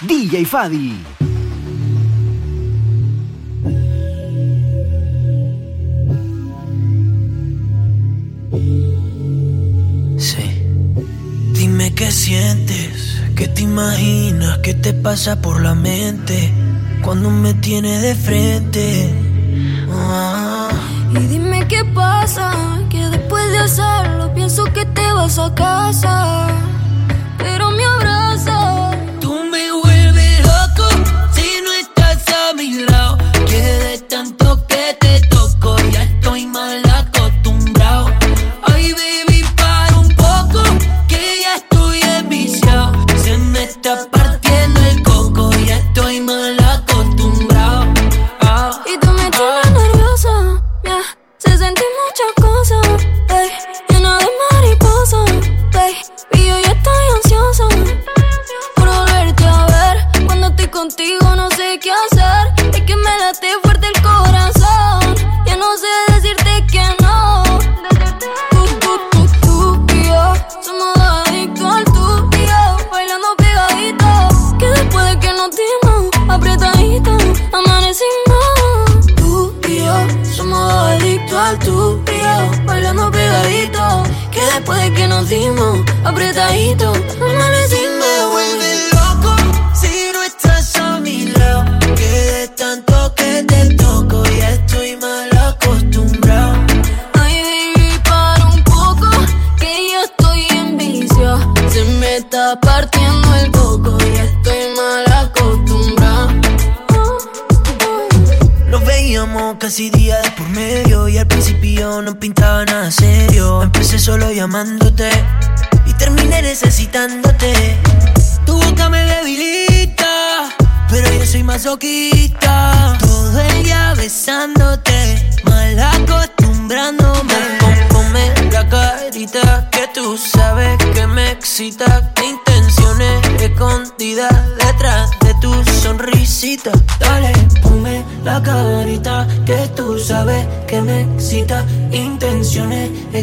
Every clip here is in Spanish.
DJ Fadi. qué sientes, qué te imaginas, qué te pasa por la mente cuando me tienes de frente. Ah. Y dime qué pasa, que después de hacerlo pienso que te vas a casa.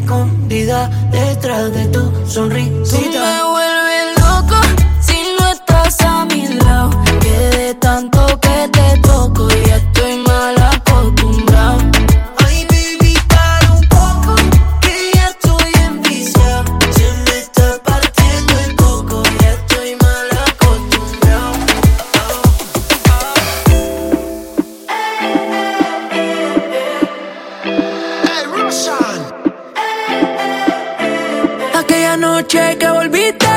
come noche que volviste.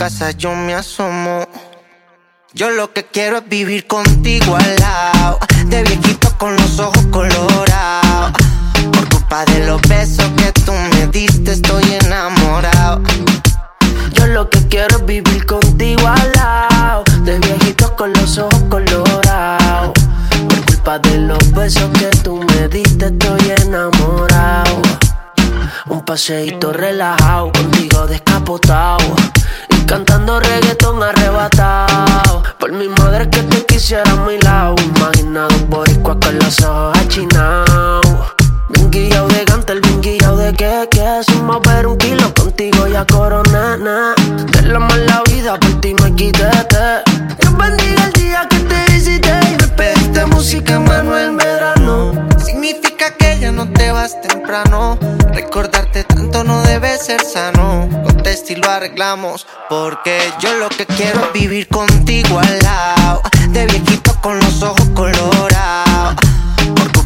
Casa yo me asomo. Yo lo que quiero es vivir contigo al lado, de viejito con los ojos colorados de los besos que tú me diste, estoy enamorado. Yo lo que quiero es vivir contigo al lado. De viejitos con los ojos colorados. Por culpa de los besos que tú me diste, estoy enamorado. Un paseíto relajado, contigo descapotado. Cantando reggaetón arrebatado. Por mi madre que te quisiera a mi lado. Imaginado boricua con los ojos achinados. Bien guillado de el bien guillado de que, que Sin mover un kilo contigo ya coronana De la vida por ti me quité Dios bendiga el día que te hiciste Pediste música Manuel Medrano. Significa que ya no te vas temprano. Recordarte tanto no debe ser sano. Contesta y lo arreglamos Porque yo lo que quiero es vivir contigo al lado. De viejito con los ojos colorados.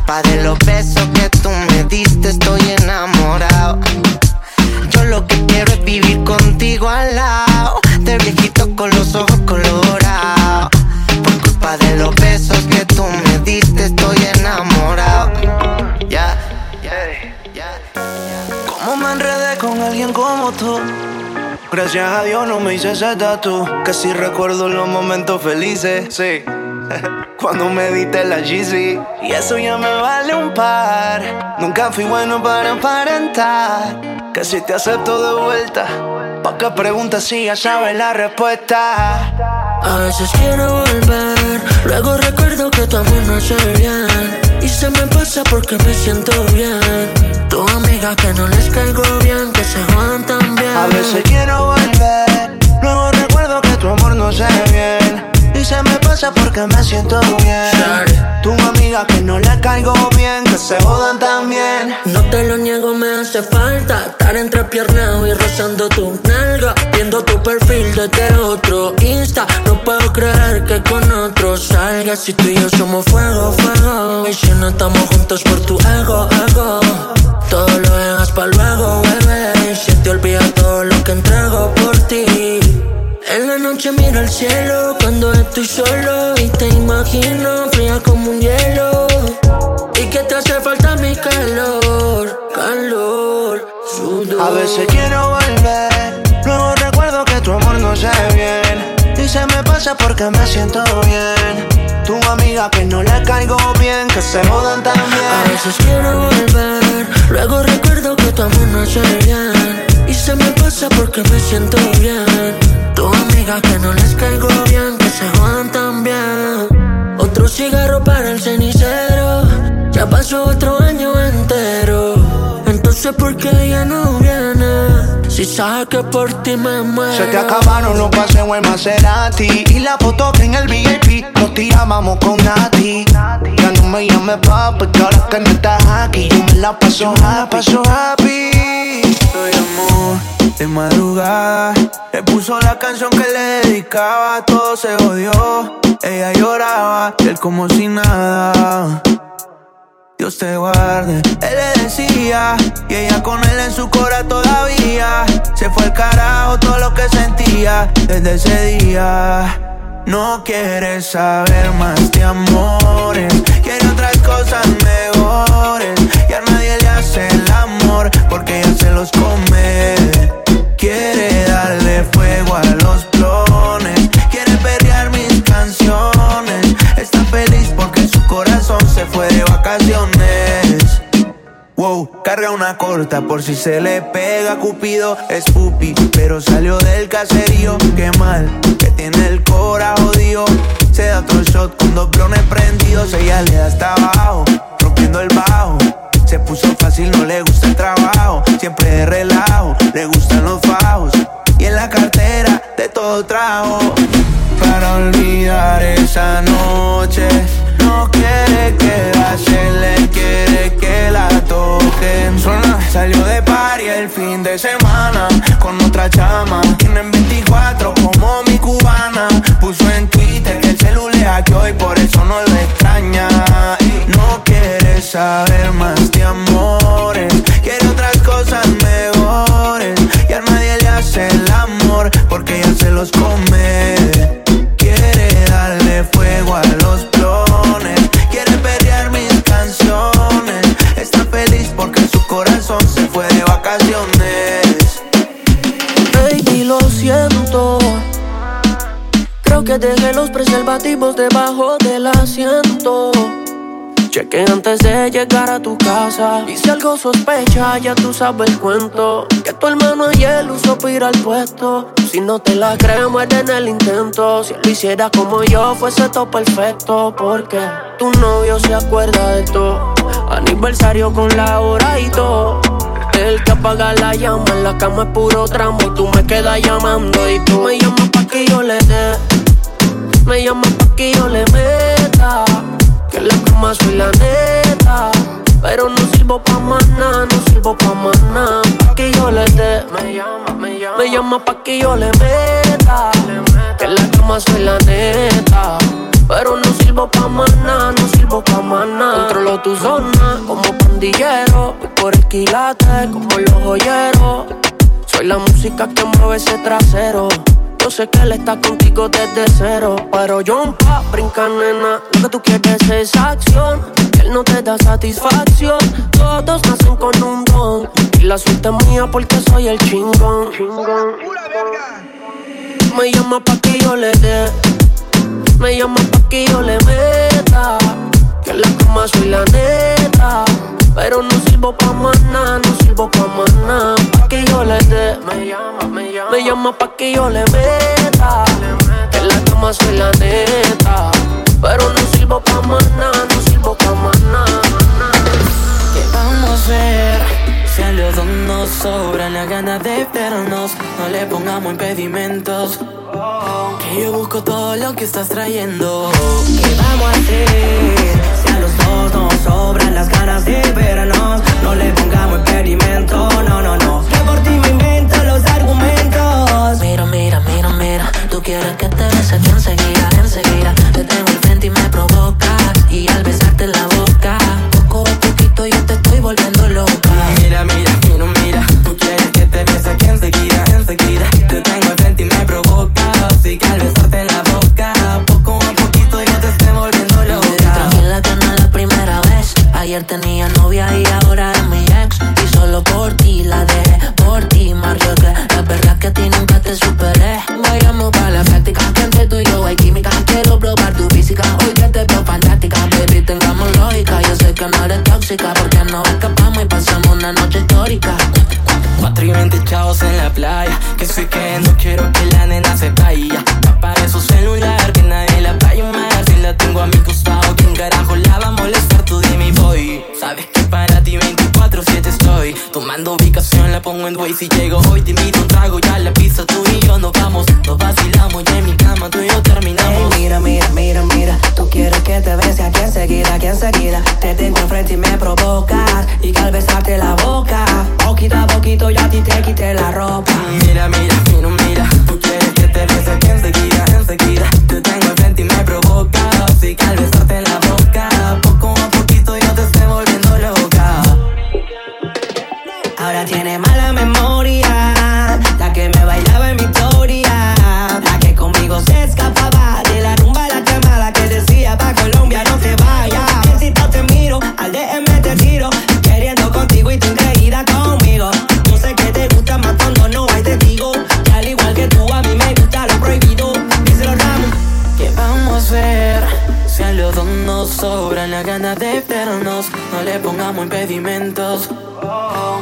Pa' de los besos que tú me diste, estoy enamorado. Yo lo que quiero es vivir contigo al Gracias a Dios no me hice ese tatu. Casi recuerdo los momentos felices. Sí. Cuando me diste la GC Y eso ya me vale un par Nunca fui bueno para aparentar Que si te acepto de vuelta ¿Pa' qué preguntas si ya sabes la respuesta? A veces quiero volver Luego recuerdo que tu amor no hace bien Y se me pasa porque me siento bien Tu amiga que no les caigo bien Que se jodan también. A veces quiero volver Luego recuerdo que tu amor no hace bien se me pasa porque me siento bien. Tu amiga que no le caigo bien, que se jodan también. No te lo niego, me hace falta estar entre piernas y rozando tu nalga. Viendo tu perfil desde otro Insta. No puedo creer que con otro salgas. Si tú y yo somos fuego, fuego. Y si no estamos juntos por tu ego, ego. Todo lo dejas para luego, bebé. Y se te olvida todo lo que entrego por ti. En la noche miro al cielo cuando estoy solo y te imagino fría como un hielo. Y que te hace falta mi calor, calor, sudor. A veces quiero volver, luego recuerdo que tu amor no sé bien. Y se me pasa porque me siento bien. Tu amiga que no le caigo bien, que se jodan también. A veces quiero volver, luego recuerdo que tu amor no es bien. Y se me pasa porque me siento bien. Tu amiga que no les caigo bien, que se jodan también. Otro cigarro para el cenicero, ya pasó otro año entero. Entonces, ¿por qué ella no viene? Si sabes que por ti me muero. Se te acabaron los paseos en Maserati Y la foto que en el VIP Nos tirábamos con Nati Ya no me llames papi Que ahora que no estás aquí Yo me la paso happy, paso happy Soy amor de madrugada Le puso la canción que le dedicaba Todo se odió Ella lloraba él como si nada Dios te guarde. Él le decía, y ella con él en su cora todavía. Se fue el carajo todo lo que sentía desde ese día. No quiere saber más de amores, quiere otras cosas mejores. Y a nadie le hace el amor porque ella se los come. Quiere darle fuego a los clones, quiere perrear mis canciones. Está feliz porque su corazón se fue de vacaciones. Wow, carga una corta por si se le pega. Cupido es pupi, pero salió del caserío. Qué mal, que tiene el cora jodido Se da otro shot con dos blones prendidos. Ella le da hasta abajo, rompiendo el bajo. Se puso fácil, no le gusta el trabajo Siempre de relajo, le gustan los fajos. Y en la cartera de todo trajo. Para olvidar esa noche No quiere quedarse, le quiere que la toquen. Suena, salió de party el fin de semana Con otra chama. Tienen 24 como mi cubana. Puso en Twitter que el celular que hoy por eso no lo extraña. No quiere saber más de amores. Quiere otras cosas mejores. Y a nadie le hace el amor Porque ella se los come. Quiere darle fuego a los que dejé los preservativos debajo del asiento. Cheque antes de llegar a tu casa. Y si algo sospecha, ya tú sabes el cuento. Que tu hermano ayer usó para al puesto. Si no te la crees, muere en el intento. Si lo hiciera como yo, fuese todo perfecto. Porque tu novio se acuerda de todo. Aniversario con la hora y todo. El que apaga la llama en la cama es puro tramo y tú me quedas llamando y tú me llamas pa' que yo le dé. Me llamas pa' que yo le meta. Que la cama soy la neta. Pero no sirvo pa' nada, no sirvo pa' nada. Pa' que yo le dé. Me llama, me llama. Me llama pa' que yo le meta. Que la cama soy la neta. Pero no sirvo pa' nada, no sirvo pa' nada. Controlo tu zona como pandillero. Voy por el quilate como los joyeros. Soy la música que mueve ese trasero. Yo sé que él está contigo desde cero. Pero yo pa' brincar, nena. Lo que tú quieres es acción. Él no te da satisfacción. Todos nacen con un don. Y la suerte es mía porque soy el chingón. Me llama pa' que yo le dé. Me llama pa' que yo le meta. Que la cama soy la neta. Pero no sirvo pa' nada, no sirvo pa' nada. Pa' que yo le dé. Me llama, me llama. Me llama pa' que yo le meta. Que en la cama soy la neta. Pero no sirvo pa' nada, no sirvo pa' nada. ¿Qué vamos a hacer? Si a los dos nos sobran las ganas de vernos, no le pongamos impedimentos. Que yo busco todo lo que estás trayendo. ¿Qué vamos a hacer? Si a los dos sobran las ganas de vernos, no le pongamos impedimento. No, no, no. Que por ti me invento los argumentos. Mira, mira, mira, mira. Tú quieres que te bese enseguida, enseguida. Te tengo al frente y me provocas. Y al besarte la boca, poco a poquito yo te estoy volviendo loca. Mira, mira, mira, mira. Tú quieres que te bese aquí enseguida, enseguida. Ayer tenía novia y ahora es mi ex. Y solo por ti la dejé, por ti me arriesgué. La verdad es que a ti nunca te superé. Vayamos para la práctica, que entre tú y yo hay química. Quiero probar tu física, hoy que te veo fantástica. Baby, tengamos lógica, yo sé que no eres tóxica. Porque no escapamos y pasamos una noche histórica Cuatro y chavos en la playa, que soy que no quiero que la nena se vaya. Apague su celular, que nadie la vaya a mar. Si la tengo a mi costado, ¿quién carajo la va a molestar? Tú dime voy. Sabes que para ti 24-7 estoy. Tomando ubicación, la pongo en way. Si llego hoy, te invito un trago, ya la pista tú y yo nos vamos. Nos vacilamos, ya en mi cama tú y yo terminamos. mira, mira, mira, mira. Tú quieres que te bese aquí enseguida, aquí enseguida. Te tengo enfrente y me provocas. Y que al besarte la boca, poquito a poquito ya a ti te quité la ropa. Mira, mira, mira, mira. Tú quieres que te bese aquí enseguida, enseguida. Te tengo enfrente y me provocas. Y que al besarte la boca, poco a poquito yo te estoy volviendo loca. Ahora tiene mala memoria, la que me bailaba en mi historia, la que conmigo se escapaba de vernos, no le pongamos impedimentos.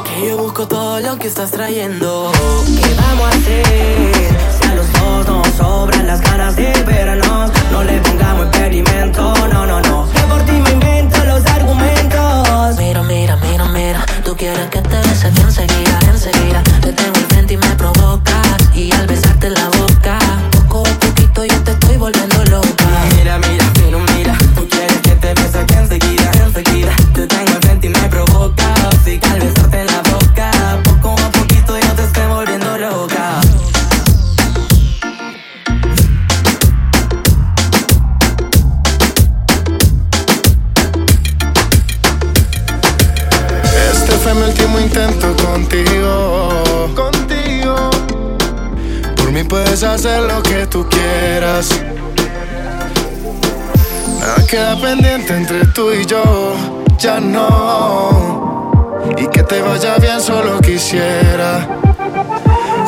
Que yo busco todo lo que estás trayendo. ¿Qué vamos a hacer? Si a los dos nos sobran las ganas de vernos, no le pongamos experimento, no, no, no. Que por ti me invento los argumentos. Mira, mira, mira, mira. Tú quieres que te bese enseguida, enseguida. Te tengo enfrente y me provocas. Y al besarte la boca, poco a poquito yo te estoy volviendo loca. Queda pendiente entre tú y yo. Ya no. Y que te vaya bien, solo quisiera.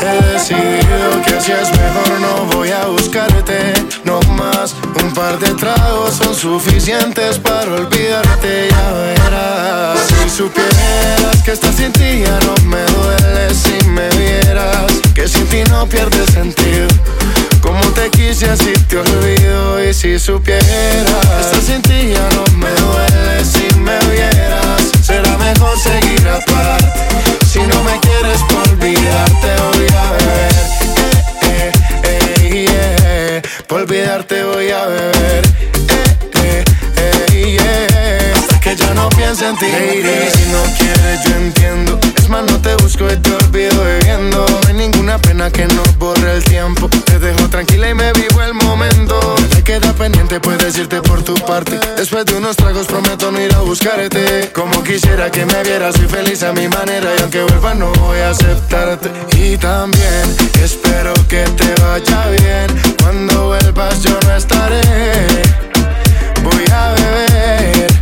He decidido que así es mejor, no voy a buscarte, no más. Un par de tragos son suficientes para olvidarte, ya verás. Si supieras que estás sin ti ya no me duele si me vieras, que sin ti no pierde sentido. Como te quise así te olvido y si supieras estás sin ti ya no me duele si me vieras, será mejor seguir aparte. Si no me quieres por olvidarte voy a beber eh, eh, eh, yeah. Por olvidarte voy a beber eh, eh, eh, yeah. Hasta que ya no piense en ti Lady, si no quieres yo entiendo Más no te busco y te olvido bebiendo No hay ninguna pena que nos borre el tiempo. Te dejo tranquila y me vivo el momento. Te queda pendiente puedes irte por tu parte. Después de unos tragos prometo no ir a buscarte. Como quisiera que me vieras soy feliz a mi manera. Y aunque vuelva no voy a aceptarte. Y también espero que te vaya bien. Cuando vuelvas yo no estaré. Voy a beber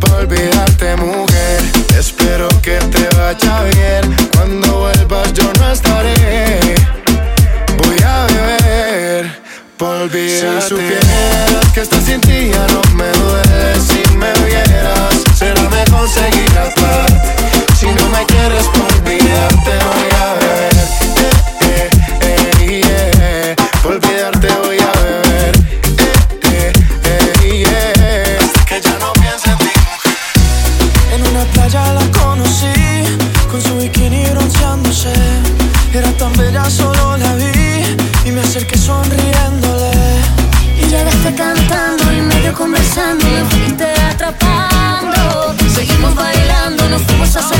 por olvidarte mujer Espero que te vaya bien. Cuando vuelvas yo no estaré. Voy a beber por olvidarte Si supieras que estás sin ti ya no me duele. Si me vieras será mejor seguir aparte Si no me quieres por olvidarte voy conversando, me fuiste atrapando. Seguimos bailando, nos fuimos acercando. Esto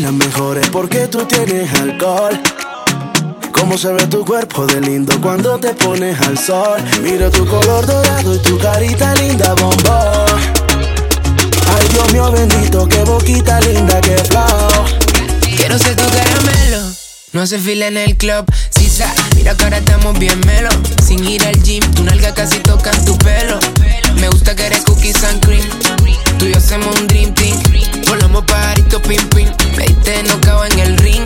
soy la mejor es porque tú tienes alcohol. Cómo se ve tu cuerpo de lindo cuando te pones al sol. Mira tu color dorado y tu carita linda, bombón. Ay, Dios mío bendito, qué boquita linda, qué flow. Quiero ser tu caramelo. No hace fila en el club, sisa. Mira que ahora estamos bien melo. Sin ir al gym, tu nalga casi toca tu pelo. Me gusta que eres cookies and cream. Tú y yo hacemos un dream team. Volamos pajarito, pim, pim. Me diste no cago en el ring.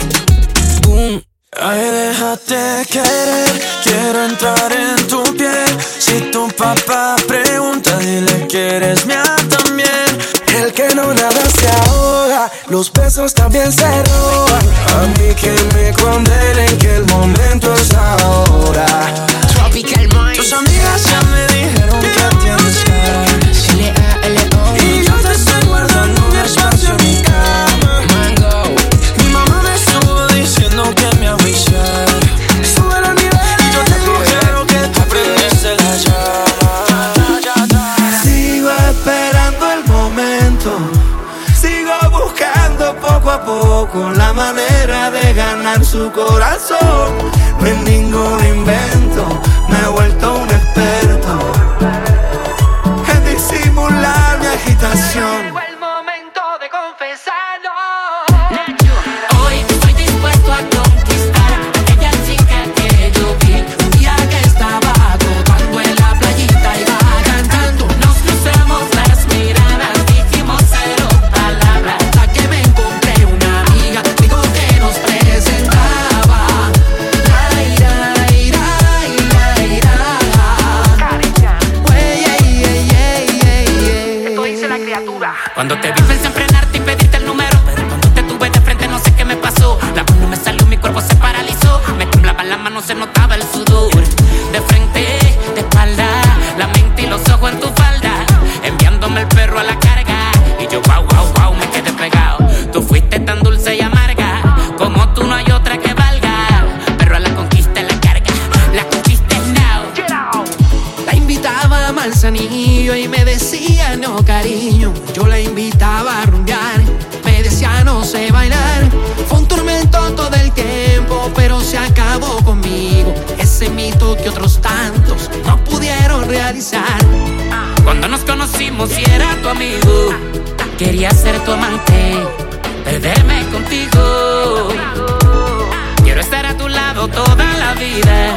Ay, déjate querer, quiero entrar en tu piel. Si tu papá pregunta, dile que eres mía también. El que no nada se ahoga, los besos también se roban. A mí que me condenen que el momento es ahora. Tropical en su corazón. No es ningún invento conocimos y era tu amigo. Quería ser tu amante, perderme contigo. Quiero estar a tu lado toda la vida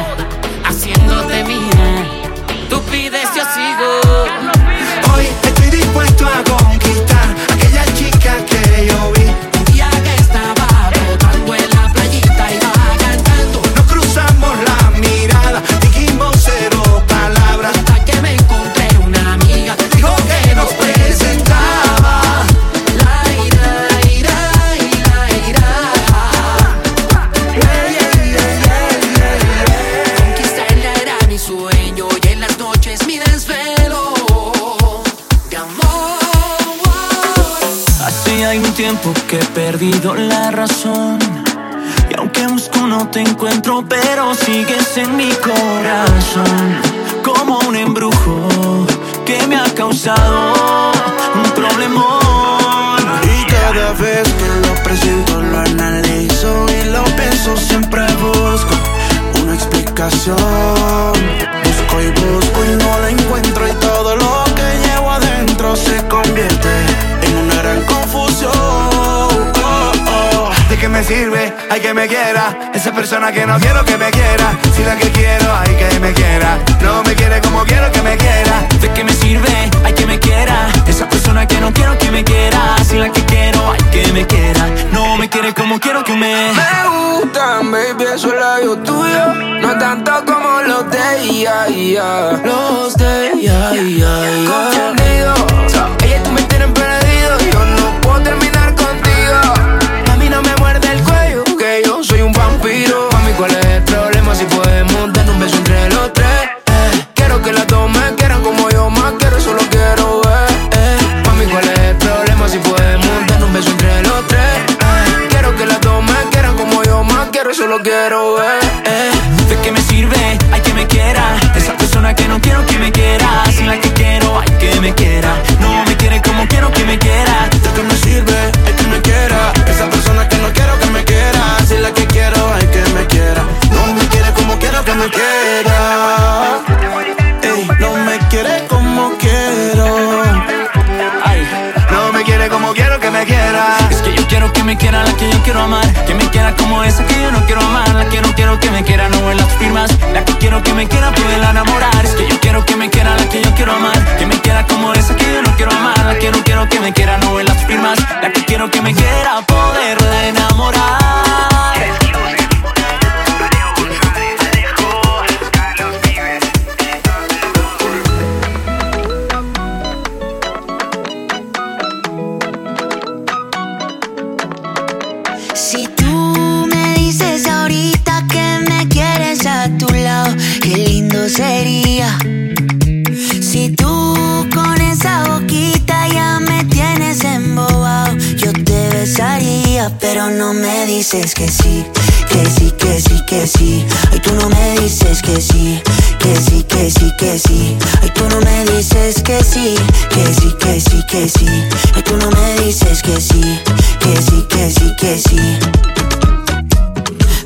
dices que sí, que sí, que sí, que sí. Ay, tú no me dices que sí, que sí, que sí, que sí. Ay, tú no me dices que sí, que sí, que sí, que sí. Ay, tú no me dices que sí, que sí, que sí, que sí.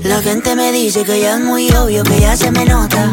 La gente me dice que ya es muy obvio, que ya se me nota.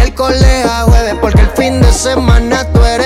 Miércoles a jueves, porque el fin de semana tú eres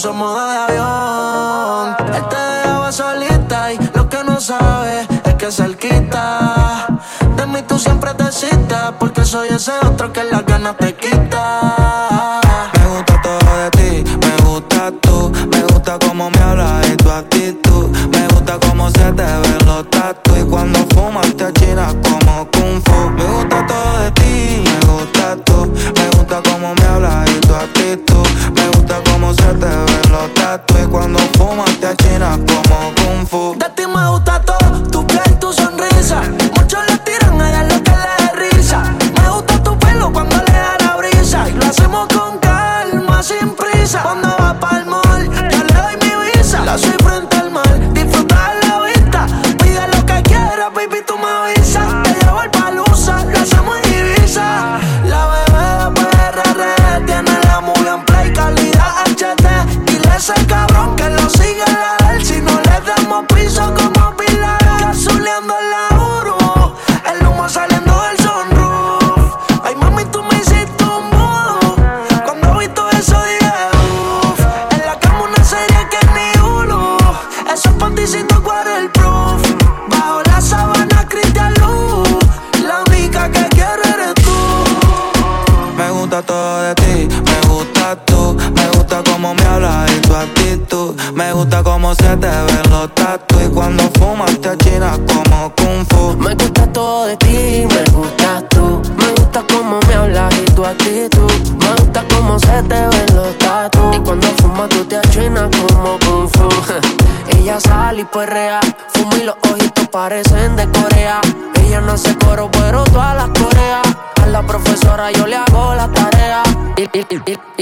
uso modo de avión. Este Él te dejaba solita y lo que no sabes es que cerquita. De mí tú siempre te citas porque soy ese otro que las ganas te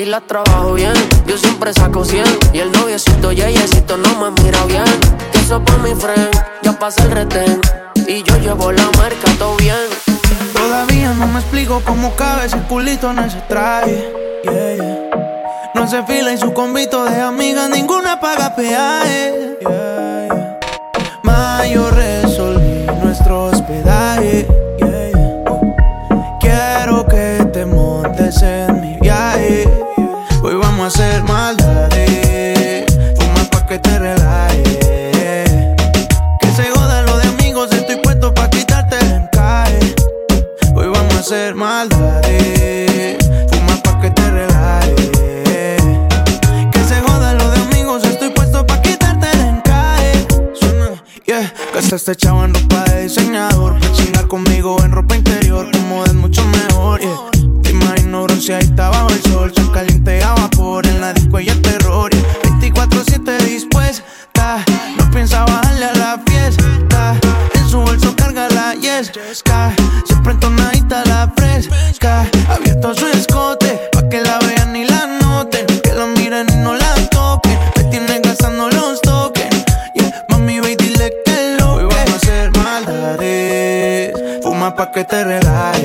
y, y la trabajo bien. Yo siempre saco 100 y el noviecito yeyecito no me mira bien. Que eso por mi friend, ya pasa el retén y yo llevo la marca todo bien. Todavía no me explico cómo cabe ese culito en ese traje. Yeah. No se fila y su convito de amigas, ninguna paga peaje. Yeah, yeah. Mayo resolví nuestro hospedaje. Hacer maldades. Fuma pa' que te relajes. Que se joda lo de amigos, estoy puesto pa' quitarte el encaje. Hoy vamos a hacer maldades. Fuma pa' que te relajes. Que se joda lo de amigos, estoy puesto pa' quitarte el encaje. Suena, yeah. Gastaste chavo en ropa de diseñador. Pa' chingar conmigo en ropa interior. Como es mucho mejor, yeah. Te imagino bronceadita bajo el sol. Son caliente a vapor en la disco y el terror. yeah. 24-7 dispuesta. No piensa bajarle a la fiesta. En su bolso carga la yesca. Siempre entonadita la fresca. Abierto su escote. Pa' que la vean y la noten. Que la miren y no la toquen. Me tienen gastando los toques. Yeah, mami, ve y dile que lo Hoy vamos a hacer maldades. Fuma pa' que te relajes.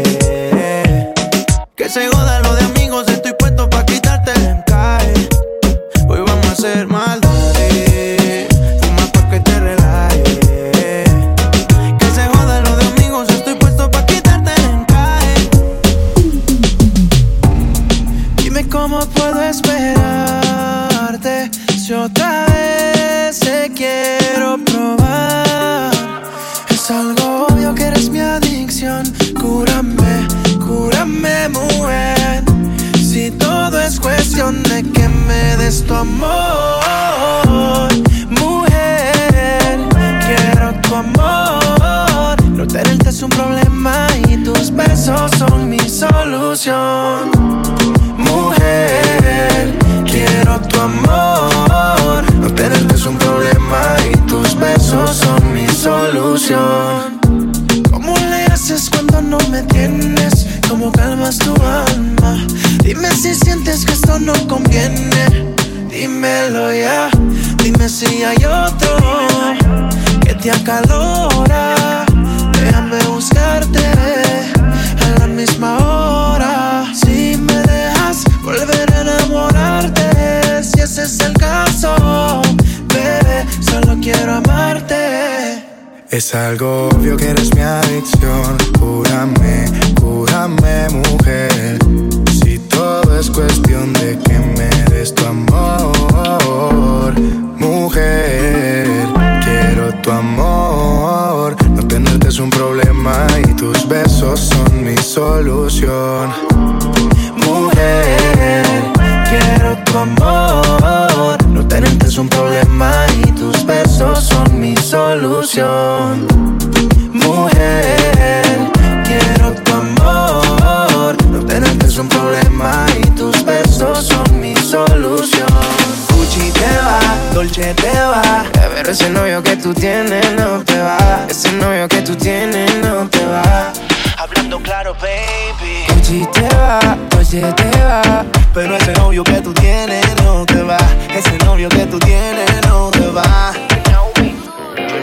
Baby. Te va, Dolce te va. Pero ese novio que tú tienes no te va. Ese novio que tú tienes no te va.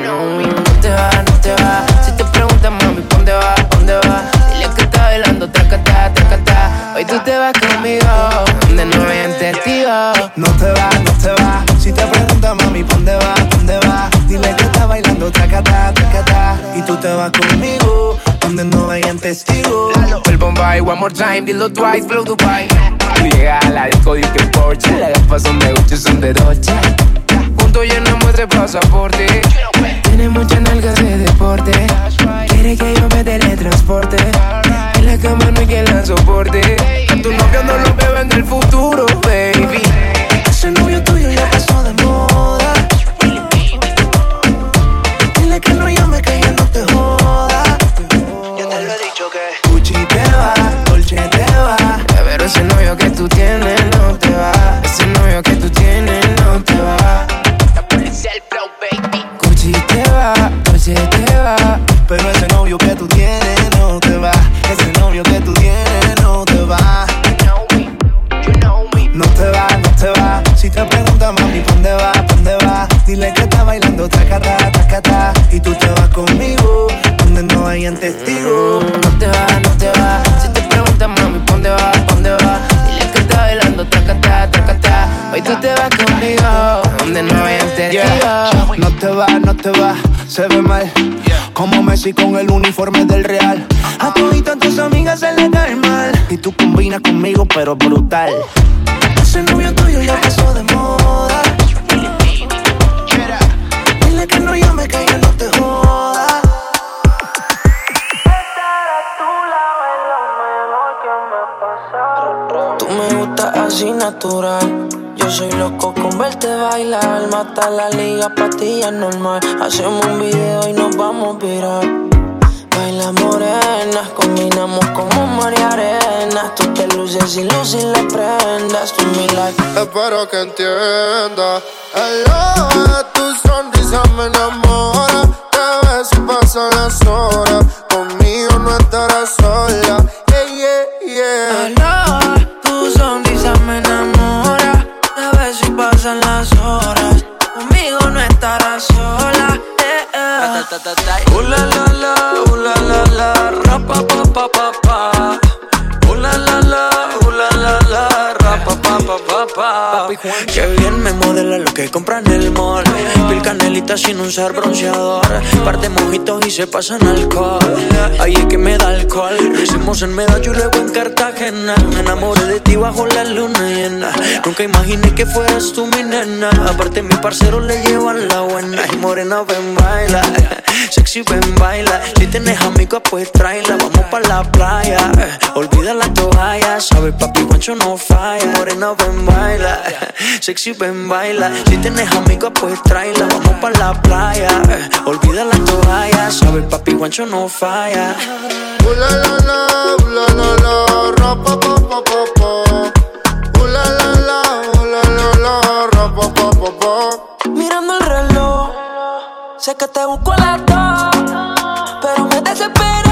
No te va, no te va. Si te preguntas, mami, ¿dónde va? ¿Dónde va? Dile que está bailando, tracata, tracata. Hoy tú te vas conmigo, donde no hayan testigos. No te va, no te va. Si te preguntas, mami, ¿dónde va? ¿Dónde va? Dile que está bailando tracata, tracata. Y tú te vas conmigo, donde no hayan testigos. One more time, dilo twice, blow Dubai. Tú llegas a la disco, que Porsche. Las gafas son de Gucci, son de Dolce. Juntos llenamos de pasaporte. Tiene muchas nalgas de deporte. Quiere que yo me teletransporte. En la cama no hay quien la soporte. A tu novio no lo veo en el futuro, No te vas, no te vas. Si te preguntas, mami, ¿dónde vas? ¿Dónde vas? Dile que está bailando, tracata, tracata. Hoy tú te vas conmigo, donde no habían testigos. No te vas, no te vas, se ve mal. Como Messi con el uniforme del Real. A tu y tus amigas se le cae mal. Y tú combinas conmigo, pero brutal. Ese novio tuyo ya pasó de moda. Dile que no llame, que yo no te jodo. Así natural. Yo soy loco con verte bailar. Mata la liga, patilla normal. Hacemos un video y nos vamos a virar. Baila morenas, combinamos como María Arena. Tú te luces y luces le prendas. Tú mi life. Espero que entienda. Hello, tu sonrisa me enamora. Te ves y pasan las horas. Pa pa Qué bien me modela lo que compra en el mall. Pil canelita sin usar bronceador. Par de mojitos y se pasan alcohol. Ahí es que me da alcohol. Lo hicimos en Medallo y luego en Cartagena. Me enamoré de ti bajo la luna llena. Nunca imaginé que fueras tú mi nena. Aparte, mi parcero le llevan la buena. Y morena, ven, baila. Sexy, ven, baila. Si tienes amigos, pues tráela. Vamos pa' la playa. Olvida la toalla. Sabe, papi, Juancho no falla. Morena, ven, baila. Sexy, ven, baila. Si tienes amigos, pues tráela. Vamos pa' la playa. Olvida la toalla. Sabe, papi, Juancho no falla. Uh la la la, uh la la ra pa pa pa pa pa. Uh la la la, uh la la ra pa pa pa pa. Mirando el reloj. Sé que te busco a las dos. Pero me desespera.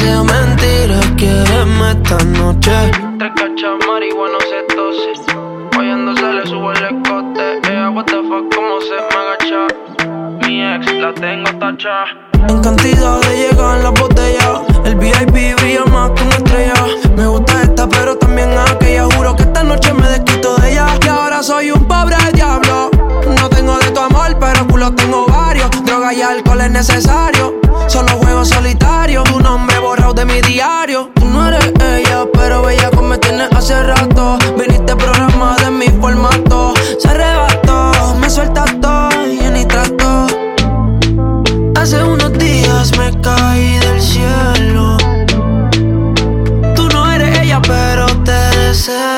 Y aunque answer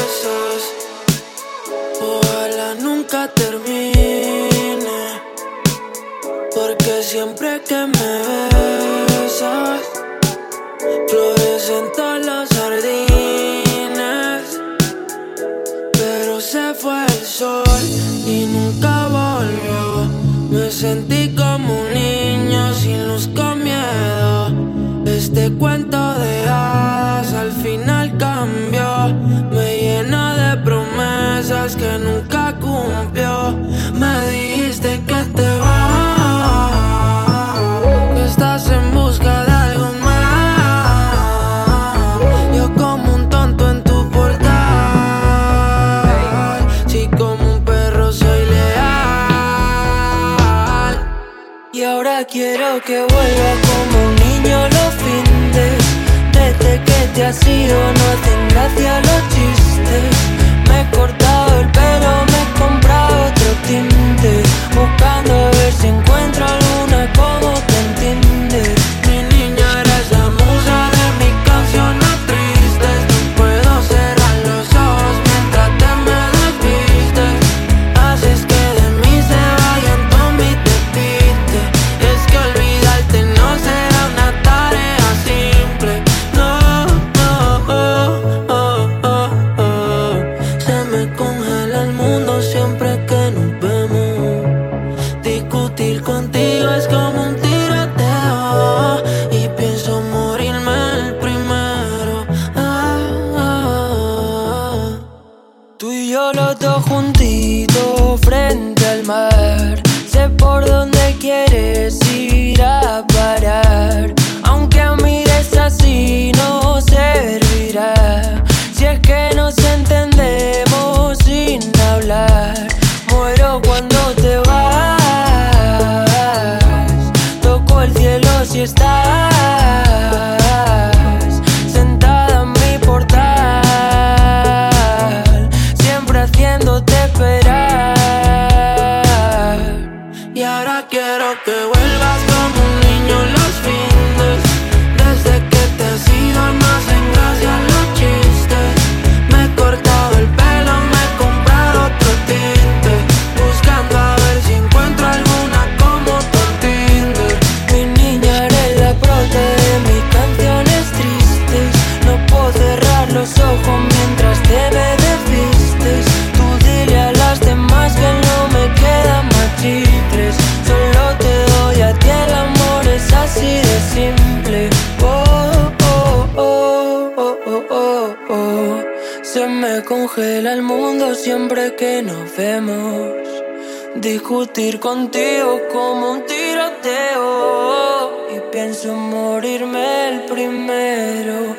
ojalá nunca termine. Porque siempre que me besas, florecen todas las jardines. Pero se fue el sol y nunca volvió. Me sentí como un niño sin luz con miedo. Este cuento de hadas al final cambió. Que nunca cumplió. Me dijiste que te vas, que estás en busca de algo más. Yo como un tonto en tu portal. Si como un perro soy leal. Y ahora quiero que vuelva como un niño los findes. Desde que te has ido no hacen gracia los chistes. He cortado el pelo, me he comprado otro tinte. Buscando a ver si encuentro alguna como te entiende. Dónde que nos vemos. Discutir contigo como un tiroteo. Y pienso morirme el primero.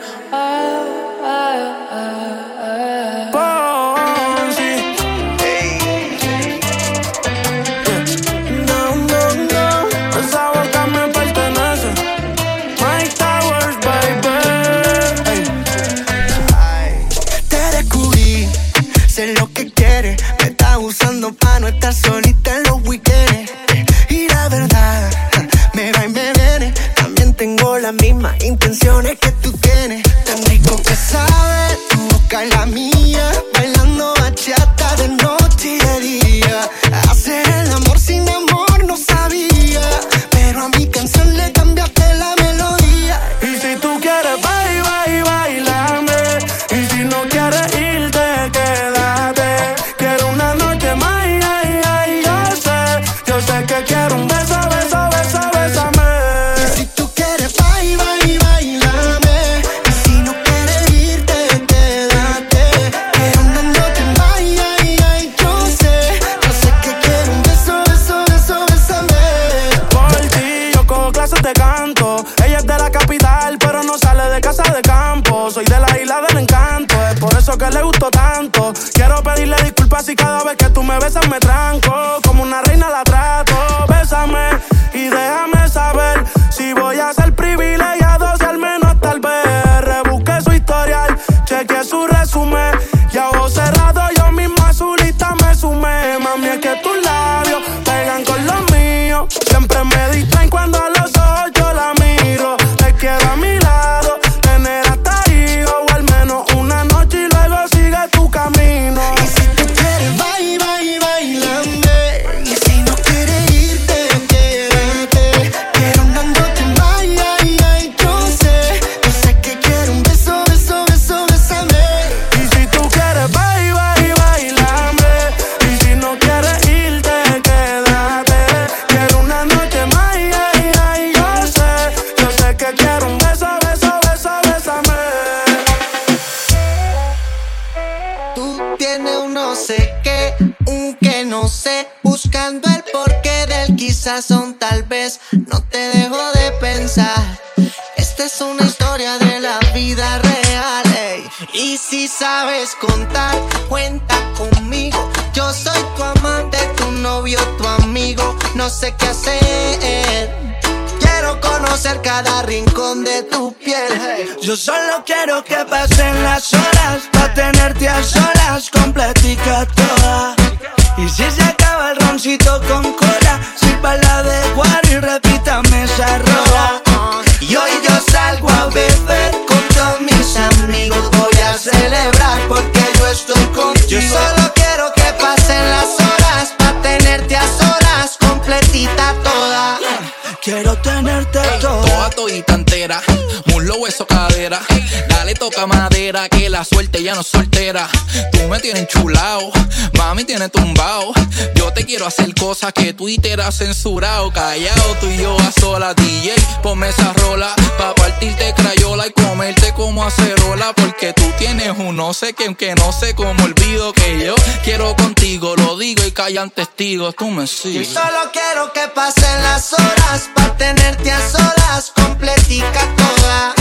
Mami tiene tumbao. Yo te quiero hacer cosas que Twitter ha censurado. Callado, tú y yo a sola, DJ. Ponme esa rola, pa' partirte crayola y comerte como acerola. Porque tú tienes un no sé que, no sé cómo olvido que yo quiero contigo. Lo digo y callan testigos, tú me Yo sigues. solo quiero que pasen las horas pa' tenerte a solas, completica toda.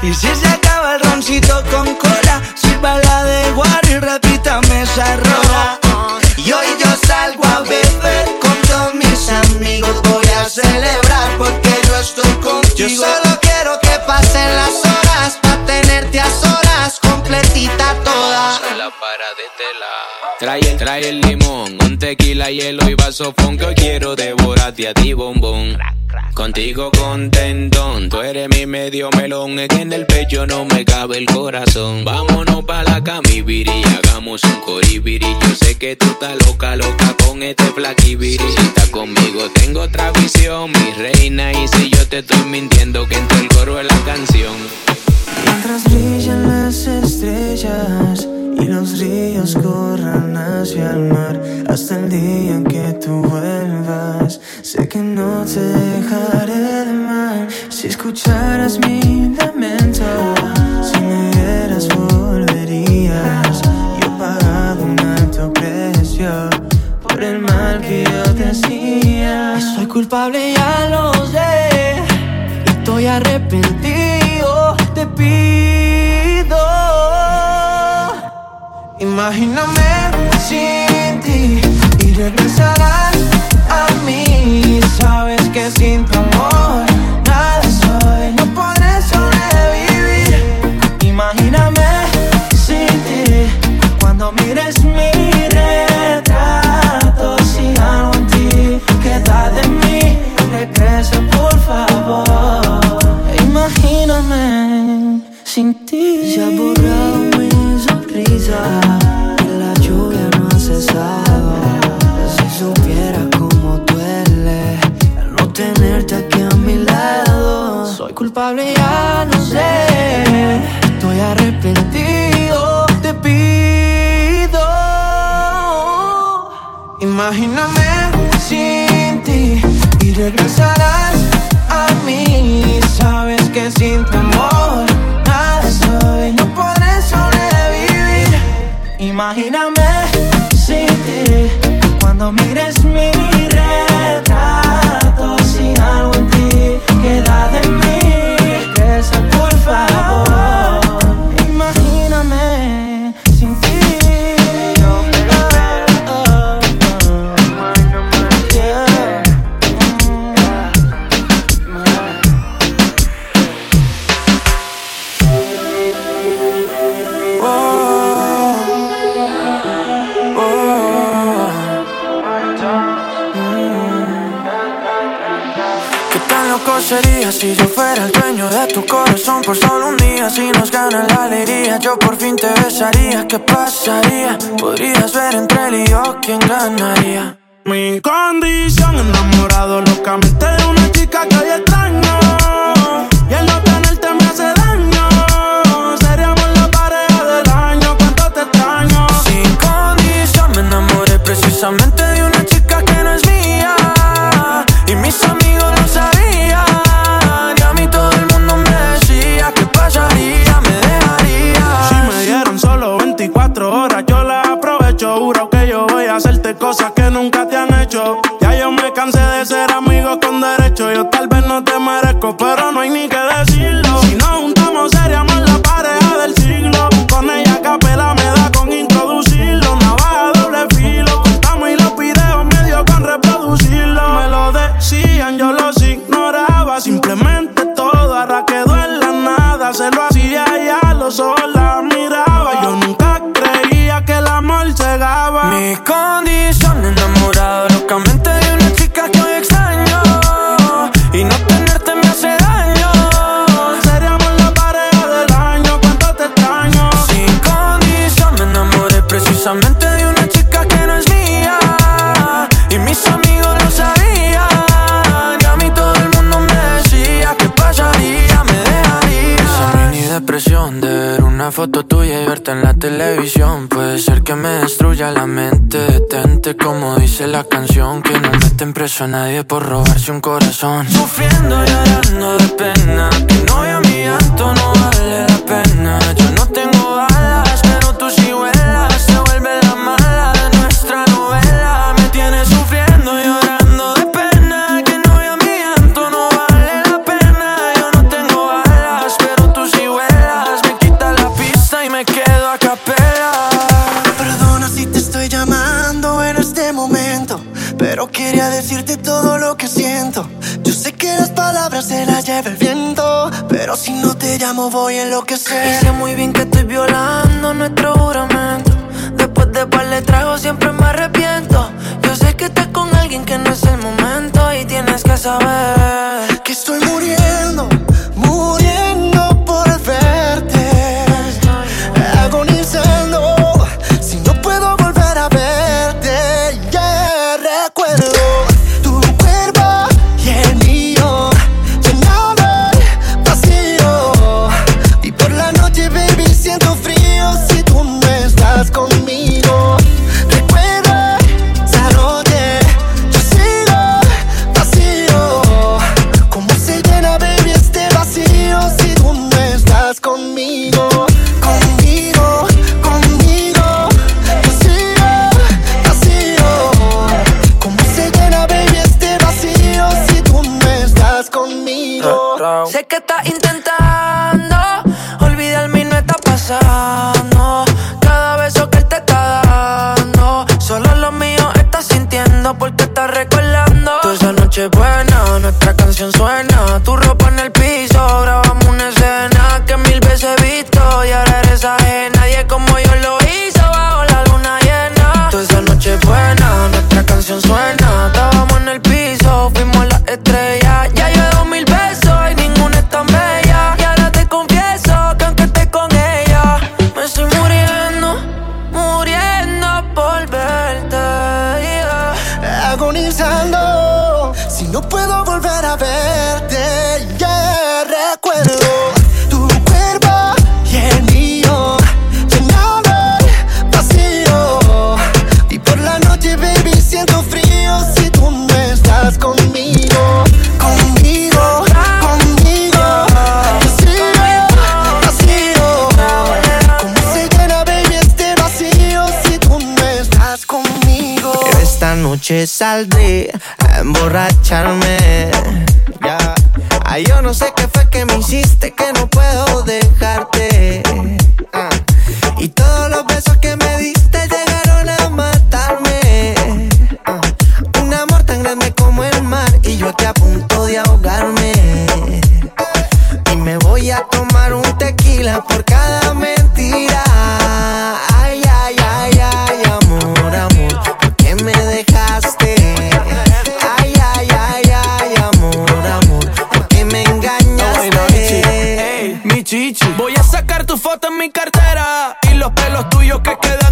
Y si se acaba el roncito con cola Sirva la de guaro y repítame esa rola Y hoy yo salgo a beber con todos mis amigos. Voy a celebrar porque yo estoy contigo. Yo solo quiero que pasen las horas pa' tenerte a solas, completita toda. Trae el, trae el limón, un tequila, hielo y vaso que hoy quiero devorarte a ti, bombón. Contigo contentón, tú eres mi medio melón, es que en el pecho no me cabe el corazón. Vámonos pa' la viri, hagamos un coribiri. Yo sé que tú estás loca, loca con este flaquibiri. Si estás conmigo tengo otra visión, mi reina, y si yo te estoy mintiendo que entre el coro es la canción. Mientras brillan las estrellas y los ríos corran hacia el mar hasta el día en que tú vuelvas. Sé que no te dejaré de mal si escucharas mi lamento. Si me vieras volverías. Yo he pagado un alto precio por el mal que yo te hacía. Soy culpable, ya lo sé. Y estoy arrepentido, te pido. Imagíname sin ti y regresarás a mí. Sabes que sin tu amor nada soy, no podré sobrevivir. Imagíname sin ti cuando mires mi retrato. Si algo en ti queda de mí, regresa por favor. Imagíname sin ti. Se ha borrado mi sonrisa. y La lluvia no ha cesado. Si supiera cómo duele el no tenerte aquí a mi lado. Soy culpable, ya no sé. Estoy arrepentido, te pido. Imagíname sin ti y. Sabes que sin tu amor nada soy, no podré sobrevivir. Imagíname sin ti cuando mires mi a nadie por robarse un corazón. no te llamo voy en lo que sé. Y sé muy bien que estoy violando nuestro juramento. Después de par de siempre me arrepiento. Yo sé que estás con alguien que no es el momento y tienes que saber que estoy muriendo.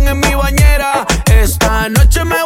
en mi bañera. Esta noche me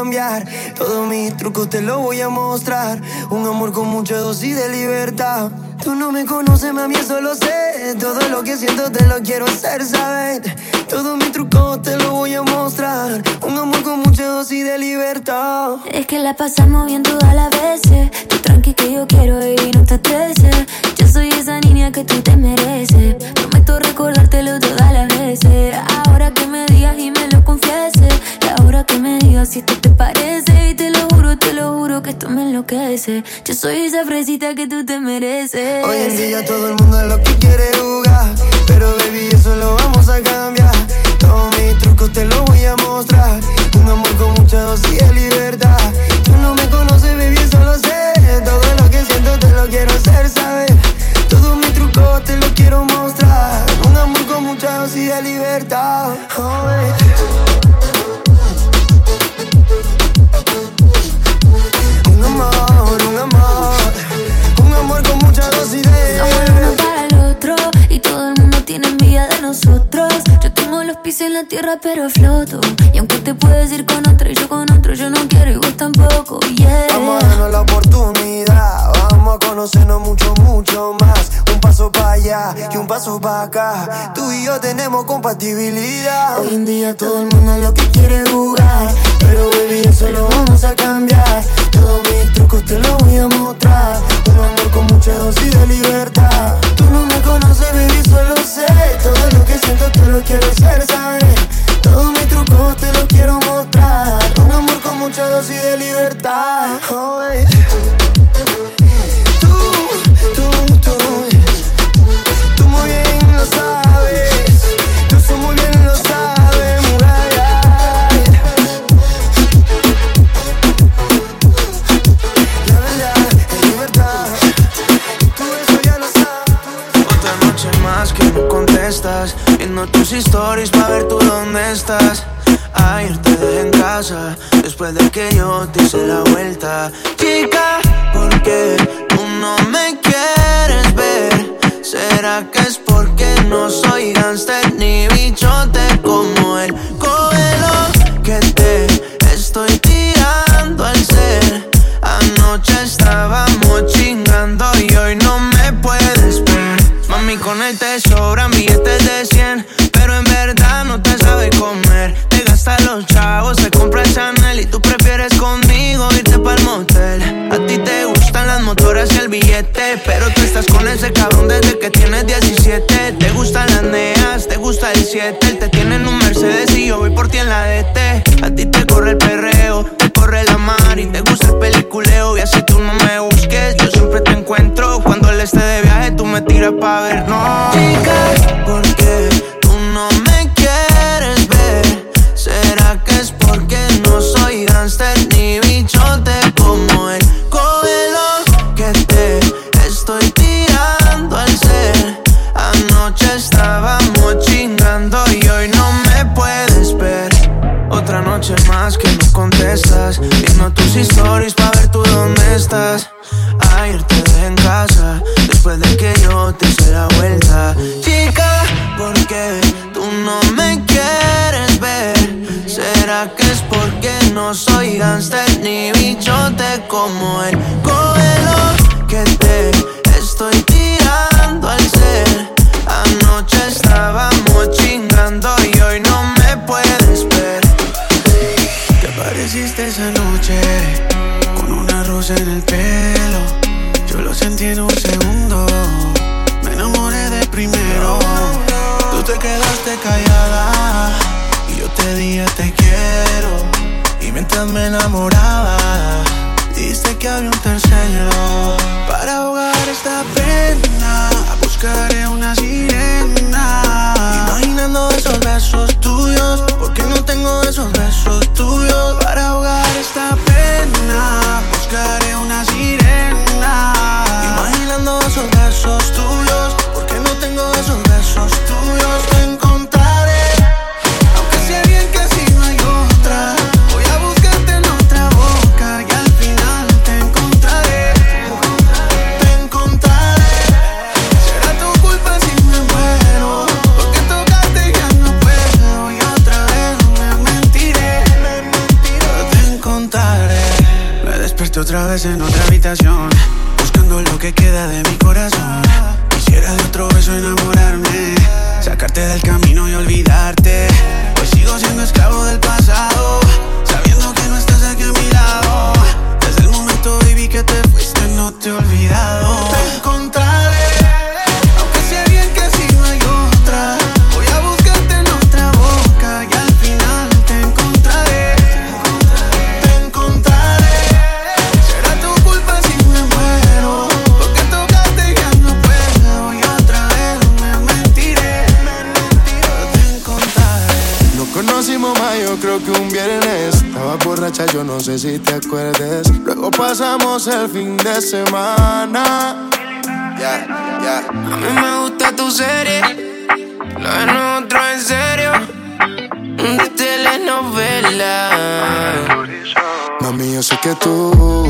Cambiar. Todos mis trucos te lo voy a mostrar. Un amor con mucha dosis de libertad. Tú no me conoces, mami, eso lo sé. Todo lo que siento te lo quiero hacer saber. Todos mis trucos te lo voy a mostrar. Un amor con mucha dosis de libertad. Es que la pasamos bien todas las veces. Tú tranqui que yo quiero y no te estreses. Yo soy esa niña que tú te mereces. Prometo recordártelo todas las veces. Ahora que me digas y me lo confieses. Ahora que me digas si esto te parece. Y te lo juro, te lo juro que esto me enloquece. Yo soy esa fresita que tú te mereces. Hoy en día todo el mundo es lo que quiere jugar. Pero baby, eso lo vamos a cambiar. Todos mis trucos te los voy a mostrar. Un amor con mucha dosis de libertad. Tú no me conoces, baby, eso lo sé. Todo lo que siento te lo quiero hacer saber. Todos mis trucos te los quiero mostrar. Un amor con mucha dosis de libertad. Oh, nosotros. Los pies en la tierra pero floto. Y aunque te puedes ir con otro y yo con otro, yo no quiero y vos tampoco. Yeah. Vamos a darnos la oportunidad. Vamos a conocernos mucho, mucho más. Un paso para allá y un paso para acá. Tú y yo tenemos compatibilidad. Hoy en día todo el mundo es lo que quiere jugar. Pero baby, eso lo vamos a cambiar. Todos mis trucos te los voy a mostrar. Un amor con mucha dosis de libertad. Tú no me conoces, baby, solo sé. Todo lo que siento te lo quiero hacer Todos mis trucos te los quiero mostrar. Un amor con mucha dosis de libertad. Oh. Contestas Viendo tus stories pa' ver tú dónde estás. Ayer te dejé en casa Después de que yo te hice la vuelta. Chica, ¿por qué tú no me quieres ver? ¿Será que es porque no soy gangster ni bichote como el Cógelo que te estoy tirando al ser Anoche estábamos chingando y hoy Mami, con él te sobran billetes de 100 Pero en verdad no te sabe comer. Te gasta los chavos, te compra el Chanel Y tú prefieres conmigo irte pa'l motel. A ti te gustan las motoras y el billete Pero tú estás con ese cabrón desde que tienes 17 Te gustan las neas, te gusta el 7 Él te tiene en un Mercedes y yo voy por ti en la DT A ti te corre el perreo, corre la mar Y te gusta el peliculeo y así tú no me busques. Yo siempre te encuentro Cuando él esté de viaje tú me tiras pa' ver, no. Chica, ¿por Viendo tus stories pa' ver tú dónde estás Ayer te dejé en casa Después de que yo te hice la vuelta Chica, ¿por qué tú no me quieres ver? ¿Será que es porque no soy gangster ni bichote como él? Cógelo que te estoy tirando al ser Anoche estábamos ¿Qué pareciste esa noche? Con una rosa en el pelo Yo lo sentí en un segundo Me enamoré de primero. Tú te quedaste callada Y yo te dije te quiero Y mientras me enamoraba Dijiste que había un tercero. Para ahogar esta pena buscaré una sirena. Imaginando esos besos tuyos, porque no tengo esos besos tuyos para ahogar esta pena. Buscaré una sirena. otra vez en otra habitación, buscando lo que queda de mi corazón. Quisiera de otro beso enamorarme, sacarte del camino y olvidarte. Pues sigo siendo esclavo del pasado. el fin de semana. A mí me gusta tu serie, lo de nosotros en serio, de telenovela. Mami, yo sé que tú